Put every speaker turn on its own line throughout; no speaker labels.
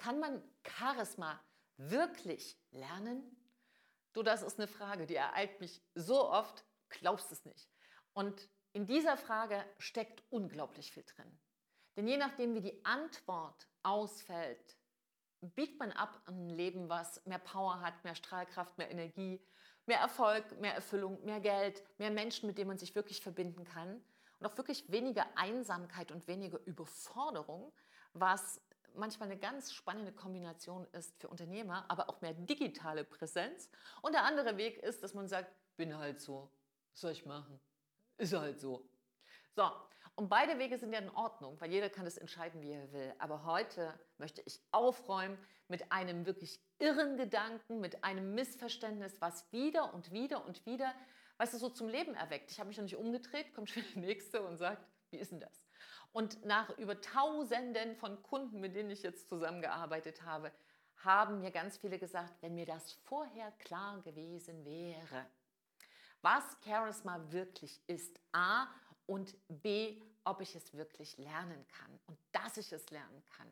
Kann man Charisma wirklich lernen? Du, das ist eine Frage, die ereilt mich so oft, glaubst es nicht. Und in dieser Frage steckt unglaublich viel drin. Denn je nachdem, wie die Antwort ausfällt, biegt man ab an ein Leben, was mehr Power hat, mehr Strahlkraft, mehr Energie, mehr Erfolg, mehr Erfüllung, mehr Geld, mehr Menschen, mit denen man sich wirklich verbinden kann und auch wirklich weniger Einsamkeit und weniger Überforderung, was manchmal eine ganz spannende Kombination ist für Unternehmer, aber auch mehr digitale Präsenz. Und der andere Weg ist, dass man sagt, bin halt so, soll ich machen? Ist halt so. So, und beide Wege sind ja in Ordnung, weil jeder kann das entscheiden, wie er will. Aber heute möchte ich aufräumen mit einem wirklich irren Gedanken, mit einem Missverständnis, was wieder und wieder und wieder, weißt du, so zum Leben erweckt. Ich habe mich noch nicht umgedreht, kommt schon der Nächste und sagt, wie ist denn das? Und nach über Tausenden von Kunden, mit denen ich jetzt zusammengearbeitet habe, haben mir ganz viele gesagt, wenn mir das vorher klar gewesen wäre, was Charisma wirklich ist, A und B, ob ich es wirklich lernen kann und dass ich es lernen kann.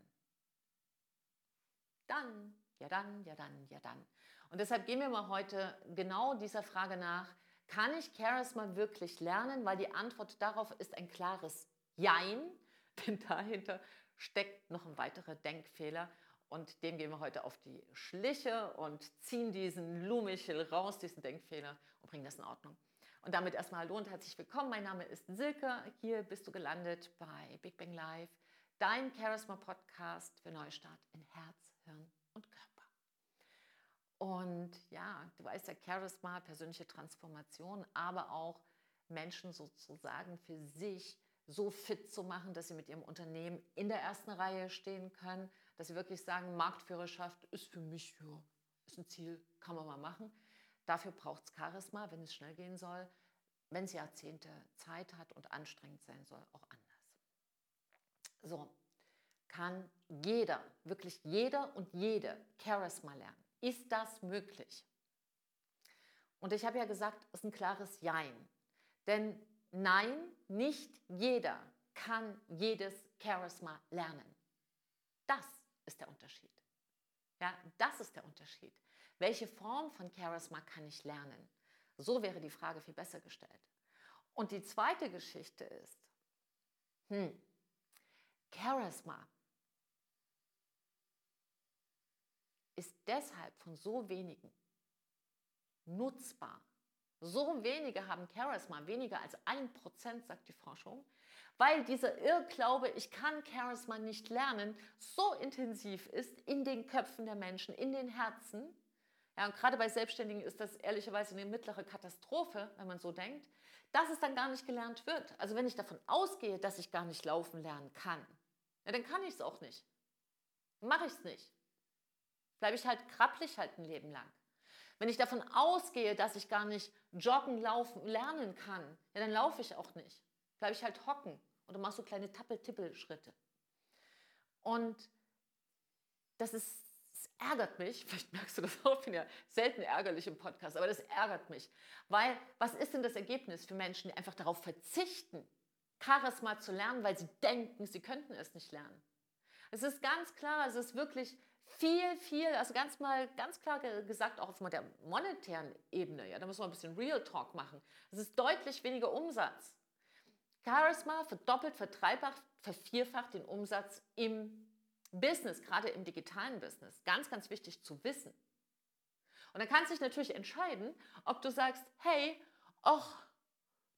Dann, ja dann, ja dann, ja dann. Und deshalb gehen wir mal heute genau dieser Frage nach, kann ich Charisma wirklich lernen? Weil die Antwort darauf ist ein klares Jein, denn dahinter steckt noch ein weiterer Denkfehler und dem gehen wir heute auf die Schliche und ziehen diesen Lumichel raus, diesen Denkfehler und bringen das in Ordnung. Und damit erstmal hallo und herzlich willkommen. Mein Name ist Silke. Hier bist du gelandet bei Big Bang Live, dein Charisma-Podcast für Neustart in Herz, Hirn und Körper. Und ja, du weißt ja, Charisma, persönliche Transformation, aber auch Menschen sozusagen für sich so fit zu machen, dass sie mit ihrem Unternehmen in der ersten Reihe stehen können, dass sie wirklich sagen, Marktführerschaft ist für mich, ja, ist ein Ziel, kann man mal machen. Dafür braucht es Charisma, wenn es schnell gehen soll, wenn es Jahrzehnte Zeit hat und anstrengend sein soll, auch anders. So, kann jeder, wirklich jeder und jede Charisma lernen. Ist das möglich? Und ich habe ja gesagt, es ist ein klares Jein. Denn Nein, nicht jeder kann jedes Charisma lernen. Das ist der Unterschied. Ja, das ist der Unterschied. Welche Form von Charisma kann ich lernen? So wäre die Frage viel besser gestellt. Und die zweite Geschichte ist, hm, Charisma ist deshalb von so wenigen nutzbar, so wenige haben Charisma, weniger als ein Prozent, sagt die Forschung, weil dieser Irrglaube, ich kann Charisma nicht lernen, so intensiv ist in den Köpfen der Menschen, in den Herzen. Ja, und gerade bei Selbstständigen ist das ehrlicherweise eine mittlere Katastrophe, wenn man so denkt, dass es dann gar nicht gelernt wird. Also wenn ich davon ausgehe, dass ich gar nicht laufen lernen kann, ja, dann kann ich es auch nicht. Mache ich es nicht. Bleibe ich halt krabbelig halt ein Leben lang. Wenn ich davon ausgehe, dass ich gar nicht joggen, laufen, lernen kann, ja, dann laufe ich auch nicht. Bleibe ich halt hocken oder mache so kleine Tappel-Tippel-Schritte. Und das ist, das ärgert mich, vielleicht merkst du das auch, ich bin ja selten ärgerlich im Podcast, aber das ärgert mich. Weil, was ist denn das Ergebnis für Menschen, die einfach darauf verzichten, Charisma zu lernen, weil sie denken, sie könnten es nicht lernen? Es ist ganz klar, es ist wirklich viel, viel, also ganz mal ganz klar gesagt, auch auf der monetären Ebene, ja, da müssen wir ein bisschen Real Talk machen. Es ist deutlich weniger Umsatz. Charisma verdoppelt, verdreifacht, vervierfacht den Umsatz im Business, gerade im digitalen Business. Ganz, ganz wichtig zu wissen. Und dann kannst du dich natürlich entscheiden, ob du sagst, hey, ach,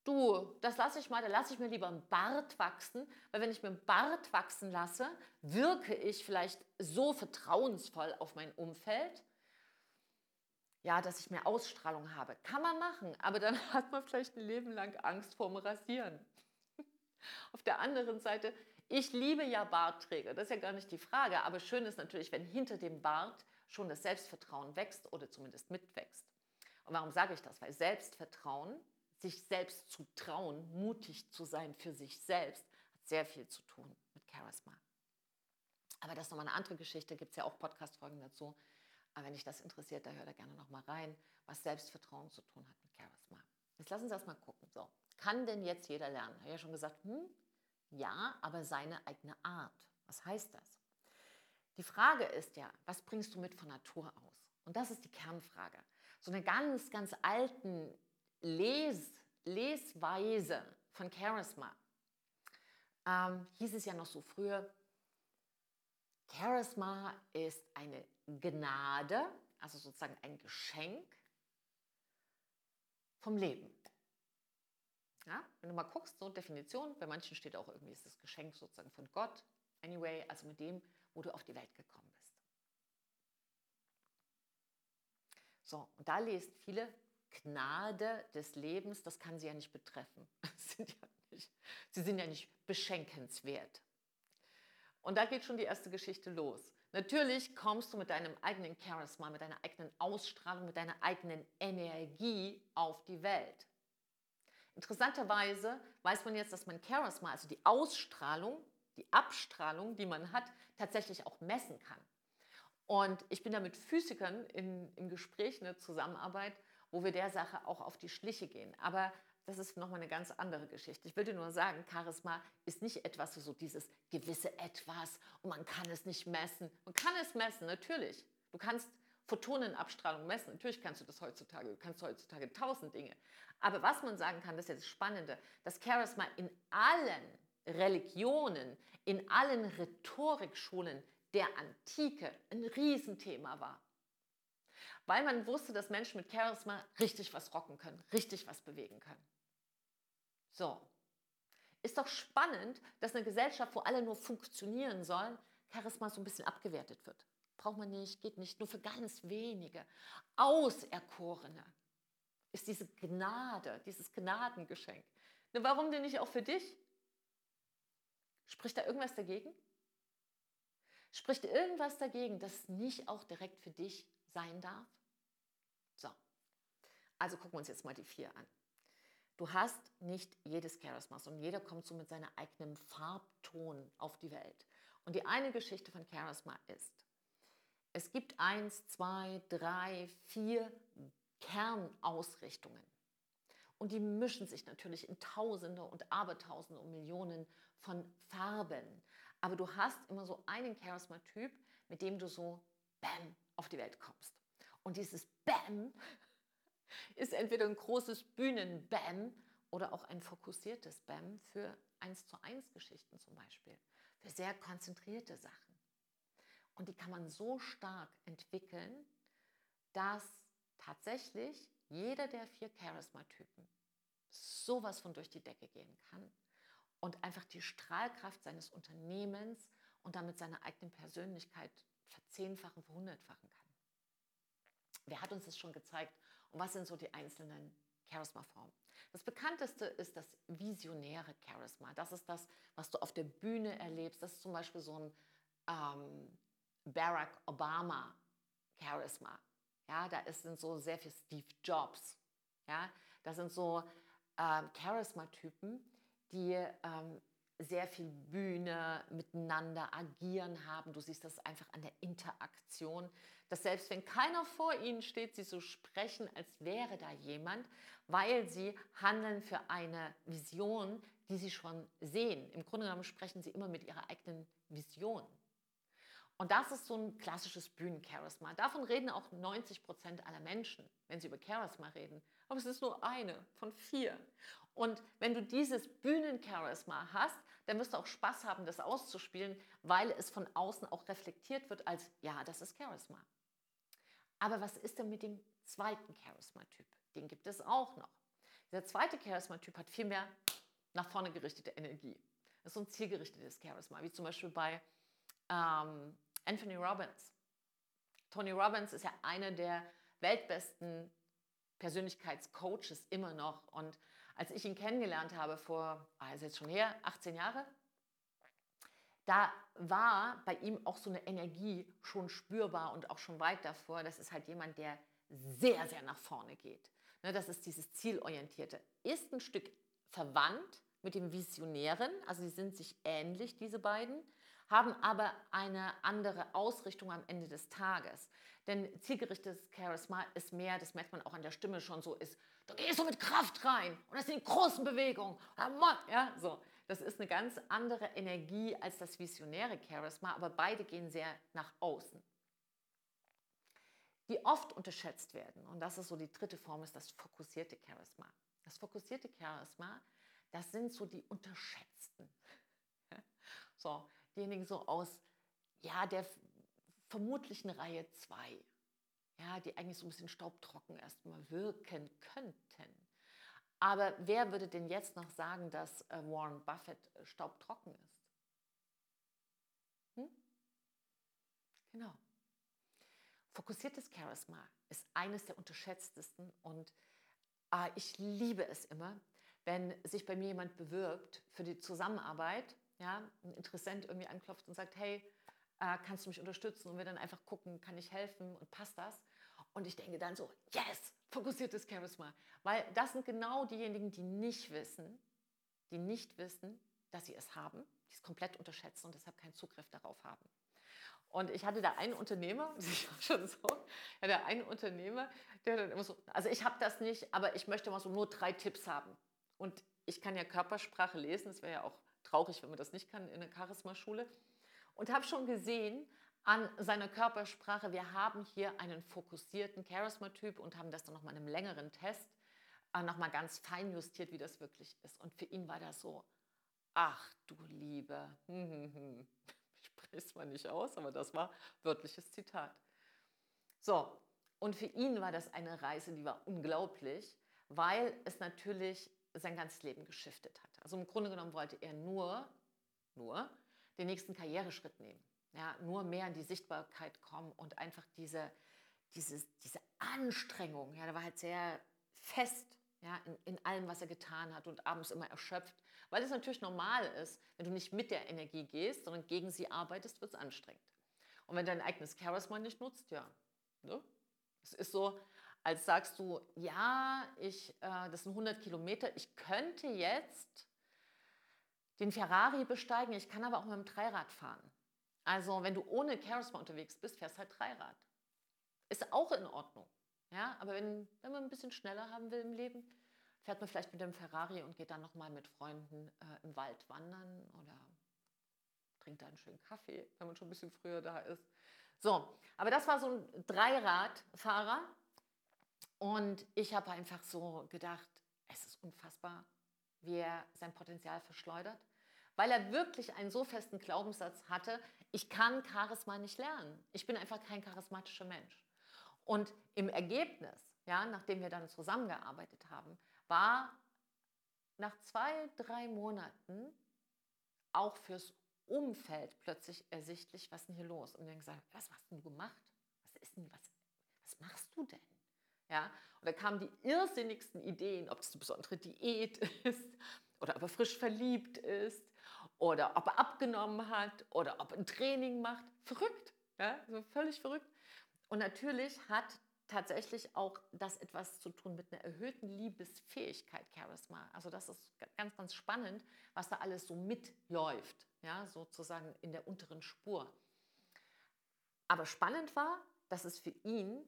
du, das lasse ich mal, da lasse ich mir lieber einen Bart wachsen, weil wenn ich mir einen Bart wachsen lasse, wirke ich vielleicht so vertrauensvoll auf mein Umfeld, ja, dass ich mehr Ausstrahlung habe. Kann man machen, aber dann hat man vielleicht ein Leben lang Angst vorm Rasieren. Auf der anderen Seite, ich liebe ja Bartträger, das ist ja gar nicht die Frage, aber schön ist natürlich, wenn hinter dem Bart schon das Selbstvertrauen wächst oder zumindest mitwächst. Und warum sage ich das? Weil Selbstvertrauen sich selbst zu trauen, mutig zu sein für sich selbst, hat sehr viel zu tun mit Charisma. Aber das ist nochmal eine andere Geschichte, gibt es ja auch Podcast-Folgen dazu. Aber wenn dich das interessiert, da hör da gerne nochmal rein, was Selbstvertrauen zu tun hat mit Charisma. Jetzt lass uns erstmal gucken. So, kann denn jetzt jeder lernen? Ich habe ja schon gesagt, hm, ja, aber seine eigene Art. Was heißt das? Die Frage ist ja, was bringst du mit von Natur aus? Und das ist die Kernfrage. So eine ganz, ganz alten Les, Lesweise von Charisma ähm, hieß es ja noch so früher, Charisma ist eine Gnade, also sozusagen ein Geschenk vom Leben. Ja, wenn du mal guckst, so Definition, bei manchen steht auch irgendwie, ist das Geschenk sozusagen von Gott. Anyway, also mit dem, wo du auf die Welt gekommen bist. So, und da lesen viele Gnade des Lebens, das kann sie ja nicht betreffen. Sind ja nicht, sie sind ja nicht beschenkenswert. Und da geht schon die erste Geschichte los. Natürlich kommst du mit deinem eigenen Charisma, mit deiner eigenen Ausstrahlung, mit deiner eigenen Energie auf die Welt. Interessanterweise weiß man jetzt, dass man Charisma, also die Ausstrahlung, die Abstrahlung, die man hat, tatsächlich auch messen kann. Und ich bin da mit Physikern in, im Gespräch, eine Zusammenarbeit, wo wir der Sache auch auf die Schliche gehen. Aber das ist nochmal eine ganz andere Geschichte. Ich würde nur sagen, Charisma ist nicht etwas so dieses gewisse Etwas und man kann es nicht messen. Man kann es messen, natürlich. Du kannst Photonenabstrahlung messen. Natürlich kannst du das heutzutage. Du kannst heutzutage tausend Dinge. Aber was man sagen kann, das ist ja das Spannende, dass Charisma in allen Religionen, in allen Rhetorikschulen der Antike ein Riesenthema war. Weil man wusste, dass Menschen mit Charisma richtig was rocken können, richtig was bewegen können. So. Ist doch spannend, dass eine Gesellschaft, wo alle nur funktionieren sollen, Charisma so ein bisschen abgewertet wird. Braucht man nicht, geht nicht, nur für ganz wenige. Auserkorene ist diese Gnade, dieses Gnadengeschenk. Ne, warum denn nicht auch für dich? Spricht da irgendwas dagegen? Spricht irgendwas dagegen, dass es nicht auch direkt für dich sein darf? So, also gucken wir uns jetzt mal die vier an. Du hast nicht jedes Charisma, sondern jeder kommt so mit seinem eigenen Farbton auf die Welt. Und die eine Geschichte von Charisma ist, es gibt eins, zwei, drei, vier Kernausrichtungen. Und die mischen sich natürlich in Tausende und Abertausende und Millionen von Farben. Aber du hast immer so einen Charisma-Typ, mit dem du so Bam auf die Welt kommst. Und dieses Bam ist entweder ein großes Bühnen-Bam oder auch ein fokussiertes Bam für 1 zu 1 Geschichten zum Beispiel, für sehr konzentrierte Sachen. Und die kann man so stark entwickeln, dass tatsächlich jeder der vier Charisma-Typen sowas von durch die Decke gehen kann und einfach die Strahlkraft seines Unternehmens und damit seine eigene Persönlichkeit verzehnfachen, verhundertfachen kann. Wer hat uns das schon gezeigt und was sind so die einzelnen Charisma-Formen? Das bekannteste ist das visionäre Charisma. Das ist das, was du auf der Bühne erlebst. Das ist zum Beispiel so ein ähm, Barack Obama Charisma. Ja, da sind so sehr viel Steve Jobs. Ja, das sind so ähm, Charisma-Typen, die ähm, sehr viel Bühne miteinander agieren haben. Du siehst das einfach an der Interaktion, dass selbst wenn keiner vor ihnen steht, sie so sprechen, als wäre da jemand, weil sie handeln für eine Vision, die sie schon sehen. Im Grunde genommen sprechen sie immer mit ihrer eigenen Vision. Und das ist so ein klassisches Bühnencharisma. Davon reden auch 90 Prozent aller Menschen, wenn sie über Charisma reden. Aber es ist nur eine von vier. Und wenn du dieses Bühnencharisma hast, dann wirst du auch Spaß haben, das auszuspielen, weil es von außen auch reflektiert wird als, ja, das ist Charisma. Aber was ist denn mit dem zweiten Charisma-Typ? Den gibt es auch noch. Der zweite Charisma-Typ hat viel mehr nach vorne gerichtete Energie. Das ist so ein zielgerichtetes Charisma, wie zum Beispiel bei ähm, Anthony Robbins. Tony Robbins ist ja einer der weltbesten Persönlichkeitscoaches immer noch. Und als ich ihn kennengelernt habe vor, also jetzt schon her, 18 Jahre, da war bei ihm auch so eine Energie schon spürbar und auch schon weit davor. Das ist halt jemand, der sehr, sehr nach vorne geht. Ne, das ist dieses Zielorientierte. Ist ein Stück verwandt mit dem Visionären, also sie sind sich ähnlich, diese beiden haben aber eine andere Ausrichtung am Ende des Tages. Denn zielgerichtetes Charisma ist mehr, das merkt man auch an der Stimme schon so, ist, du gehst so mit Kraft rein und das sind die großen Bewegungen. Ja, so. Das ist eine ganz andere Energie als das visionäre Charisma, aber beide gehen sehr nach außen. Die oft unterschätzt werden, und das ist so die dritte Form, ist das fokussierte Charisma. Das fokussierte Charisma, das sind so die Unterschätzten. So, diejenigen so aus ja, der vermutlichen Reihe 2, ja, die eigentlich so ein bisschen staubtrocken erstmal wirken könnten. Aber wer würde denn jetzt noch sagen, dass äh, Warren Buffett äh, staubtrocken ist? Hm? Genau. Fokussiertes Charisma ist eines der unterschätztesten und äh, ich liebe es immer, wenn sich bei mir jemand bewirbt für die Zusammenarbeit, ja, ein Interessent irgendwie anklopft und sagt, hey, äh, kannst du mich unterstützen? Und wir dann einfach gucken, kann ich helfen und passt das? Und ich denke dann so, yes, fokussiertes Charisma. Weil das sind genau diejenigen, die nicht wissen, die nicht wissen, dass sie es haben, die es komplett unterschätzen und deshalb keinen Zugriff darauf haben. Und ich hatte da einen Unternehmer, das ist schon so, der einen Unternehmer, der dann immer so, also ich habe das nicht, aber ich möchte mal so nur drei Tipps haben. Und ich kann ja Körpersprache lesen, es wäre ja auch traurig, wenn man das nicht kann in der Charisma-Schule. Und habe schon gesehen, an seiner Körpersprache. Wir haben hier einen fokussierten Charisma-Typ und haben das dann nochmal in einem längeren Test äh, nochmal ganz fein justiert, wie das wirklich ist. Und für ihn war das so, ach du Liebe, ich spreche es mal nicht aus, aber das war wörtliches Zitat. So, und für ihn war das eine Reise, die war unglaublich, weil es natürlich sein ganzes Leben geschiftet hat. Also im Grunde genommen wollte er nur, nur den nächsten Karriereschritt nehmen ja, nur mehr in die Sichtbarkeit kommen und einfach diese, diese, diese Anstrengung, ja, der war halt sehr fest ja, in, in allem, was er getan hat und abends immer erschöpft, weil es natürlich normal ist, wenn du nicht mit der Energie gehst, sondern gegen sie arbeitest, wird es anstrengend. Und wenn dein eigenes Charisma nicht nutzt, ja, ne? es ist so, als sagst du, ja, ich, äh, das sind 100 Kilometer, ich könnte jetzt den Ferrari besteigen, ich kann aber auch mit dem Dreirad fahren. Also wenn du ohne Charisma unterwegs bist, fährst halt Dreirad. Ist auch in Ordnung. Ja, aber wenn, wenn man ein bisschen schneller haben will im Leben, fährt man vielleicht mit dem Ferrari und geht dann nochmal mit Freunden äh, im Wald wandern oder trinkt da einen schönen Kaffee, wenn man schon ein bisschen früher da ist. So, aber das war so ein Dreiradfahrer und ich habe einfach so gedacht, es ist unfassbar, wie er sein Potenzial verschleudert weil er wirklich einen so festen Glaubenssatz hatte, ich kann Charisma nicht lernen. Ich bin einfach kein charismatischer Mensch. Und im Ergebnis, ja, nachdem wir dann zusammengearbeitet haben, war nach zwei, drei Monaten auch fürs Umfeld plötzlich ersichtlich, was denn hier los? Und haben gesagt, was hast du gemacht? Was ist denn, was, was machst du denn? Ja, und da kamen die irrsinnigsten Ideen, ob es eine besondere Diät ist oder ob er frisch verliebt ist oder ob er abgenommen hat oder ob er ein Training macht. Verrückt, ja, so völlig verrückt. Und natürlich hat tatsächlich auch das etwas zu tun mit einer erhöhten Liebesfähigkeit, Charisma. Also das ist ganz, ganz spannend, was da alles so mitläuft, ja, sozusagen in der unteren Spur. Aber spannend war, dass es für ihn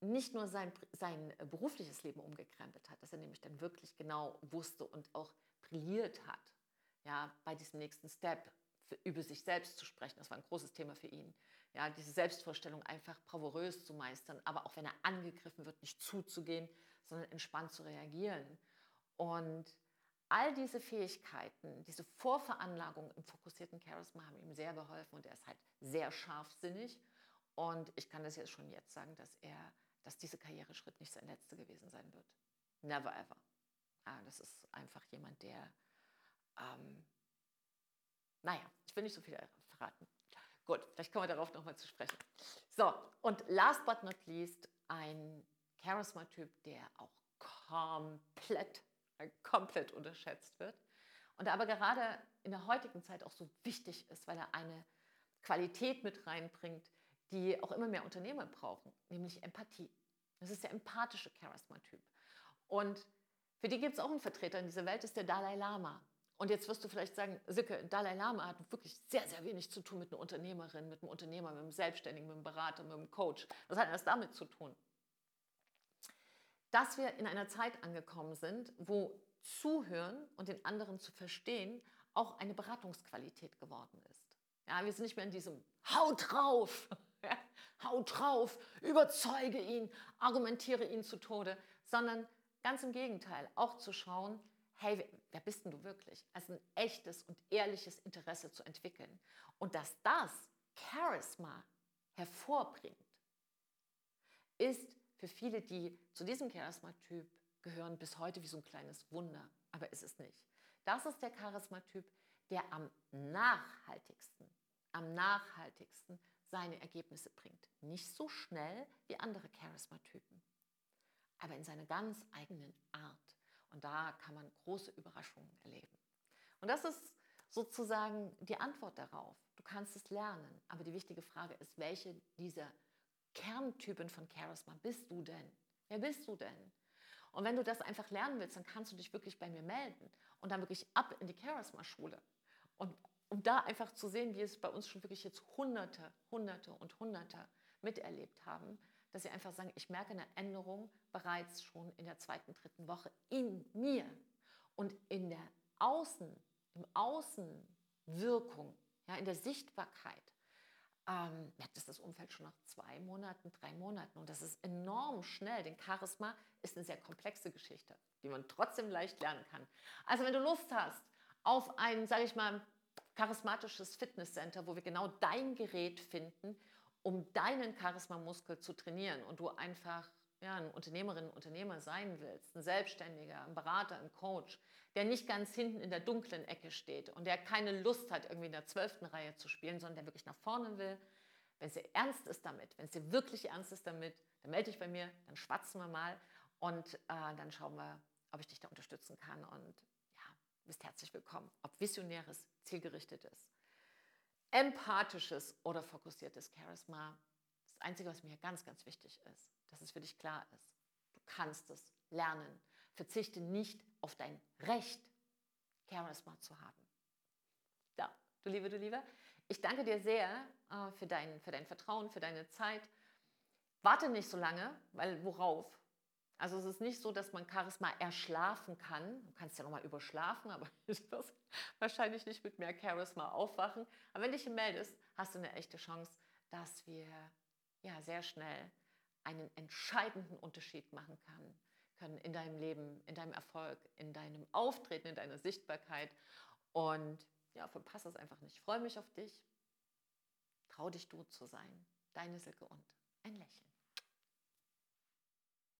nicht nur sein, sein berufliches Leben umgekrempelt hat, dass er nämlich dann wirklich genau wusste und auch brilliert hat ja, bei diesem nächsten Step für, über sich selbst zu sprechen. Das war ein großes Thema für ihn. Ja, diese Selbstvorstellung einfach bravourös zu meistern, aber auch wenn er angegriffen wird, nicht zuzugehen, sondern entspannt zu reagieren. Und all diese Fähigkeiten, diese Vorveranlagung im fokussierten Charisma haben ihm sehr geholfen und er ist halt sehr scharfsinnig. Und ich kann das jetzt schon jetzt sagen, dass er, dass dieser Karriereschritt nicht sein letzter gewesen sein wird. Never ever. Ah, das ist einfach jemand, der ähm, naja, ich will nicht so viel verraten. Gut, vielleicht kommen wir darauf nochmal zu sprechen. So, und last but not least ein Charisma-Typ, der auch komplett, äh, komplett unterschätzt wird und aber gerade in der heutigen Zeit auch so wichtig ist, weil er eine Qualität mit reinbringt, die auch immer mehr Unternehmer brauchen, nämlich Empathie. Das ist der empathische Charisma-Typ. Und für die gibt es auch einen Vertreter in dieser Welt, ist der Dalai Lama. Und jetzt wirst du vielleicht sagen, Sicke, Dalai Lama hat wirklich sehr, sehr wenig zu tun mit einer Unternehmerin, mit einem Unternehmer, mit einem Selbstständigen, mit einem Berater, mit einem Coach. Was hat das damit zu tun? Dass wir in einer Zeit angekommen sind, wo Zuhören und den anderen zu verstehen auch eine Beratungsqualität geworden ist. Ja, wir sind nicht mehr in diesem Haut drauf, ja, drauf, überzeuge ihn, argumentiere ihn zu Tode, sondern ganz im Gegenteil, auch zu schauen, hey, wer bist denn du wirklich? Also ein echtes und ehrliches Interesse zu entwickeln. Und dass das Charisma hervorbringt, ist für viele, die zu diesem Charismatyp gehören, bis heute wie so ein kleines Wunder. Aber ist es nicht. Das ist der Charismatyp, der am nachhaltigsten, am nachhaltigsten seine Ergebnisse bringt. Nicht so schnell wie andere Charismatypen, aber in seiner ganz eigenen Art. Und da kann man große Überraschungen erleben. Und das ist sozusagen die Antwort darauf. Du kannst es lernen, aber die wichtige Frage ist, welche dieser Kerntypen von Charisma bist du denn? Wer bist du denn? Und wenn du das einfach lernen willst, dann kannst du dich wirklich bei mir melden und dann wirklich ab in die Charisma-Schule. Und um da einfach zu sehen, wie es bei uns schon wirklich jetzt Hunderte, Hunderte und Hunderte miterlebt haben, dass sie einfach sagen, ich merke eine Änderung bereits schon in der zweiten, dritten Woche in mir und in der Außen, im Außenwirkung, ja, in der Sichtbarkeit ähm, merkt es das Umfeld schon nach zwei Monaten, drei Monaten. Und das ist enorm schnell, denn Charisma ist eine sehr komplexe Geschichte, die man trotzdem leicht lernen kann. Also wenn du Lust hast auf ein, sage ich mal, charismatisches Fitnesscenter, wo wir genau dein Gerät finden, um deinen Charisma-Muskel zu trainieren und du einfach ja, eine Unternehmerin, Unternehmer sein willst, ein Selbstständiger, ein Berater, ein Coach, der nicht ganz hinten in der dunklen Ecke steht und der keine Lust hat, irgendwie in der zwölften Reihe zu spielen, sondern der wirklich nach vorne will, wenn es ernst ist damit, wenn es dir wirklich ernst ist damit, dann melde dich bei mir, dann schwatzen wir mal und äh, dann schauen wir, ob ich dich da unterstützen kann und ja, bist herzlich willkommen, ob visionäres, zielgerichtetes, empathisches oder fokussiertes Charisma. Das Einzige, was mir ganz, ganz wichtig ist, dass es für dich klar ist. Du kannst es lernen. Verzichte nicht auf dein Recht, Charisma zu haben. Ja, du Liebe, du Liebe, ich danke dir sehr äh, für, dein, für dein Vertrauen, für deine Zeit. Warte nicht so lange, weil worauf? Also es ist nicht so, dass man Charisma erschlafen kann. Du kannst ja nochmal überschlafen, aber du wirst wahrscheinlich nicht mit mehr Charisma aufwachen. Aber wenn dich meldest, hast du eine echte Chance, dass wir ja sehr schnell einen entscheidenden Unterschied machen kann, können in deinem Leben, in deinem Erfolg, in deinem Auftreten, in deiner Sichtbarkeit. Und ja, verpasse es einfach nicht. Ich freue mich auf dich. Trau dich, du zu sein. Deine Silke und ein Lächeln.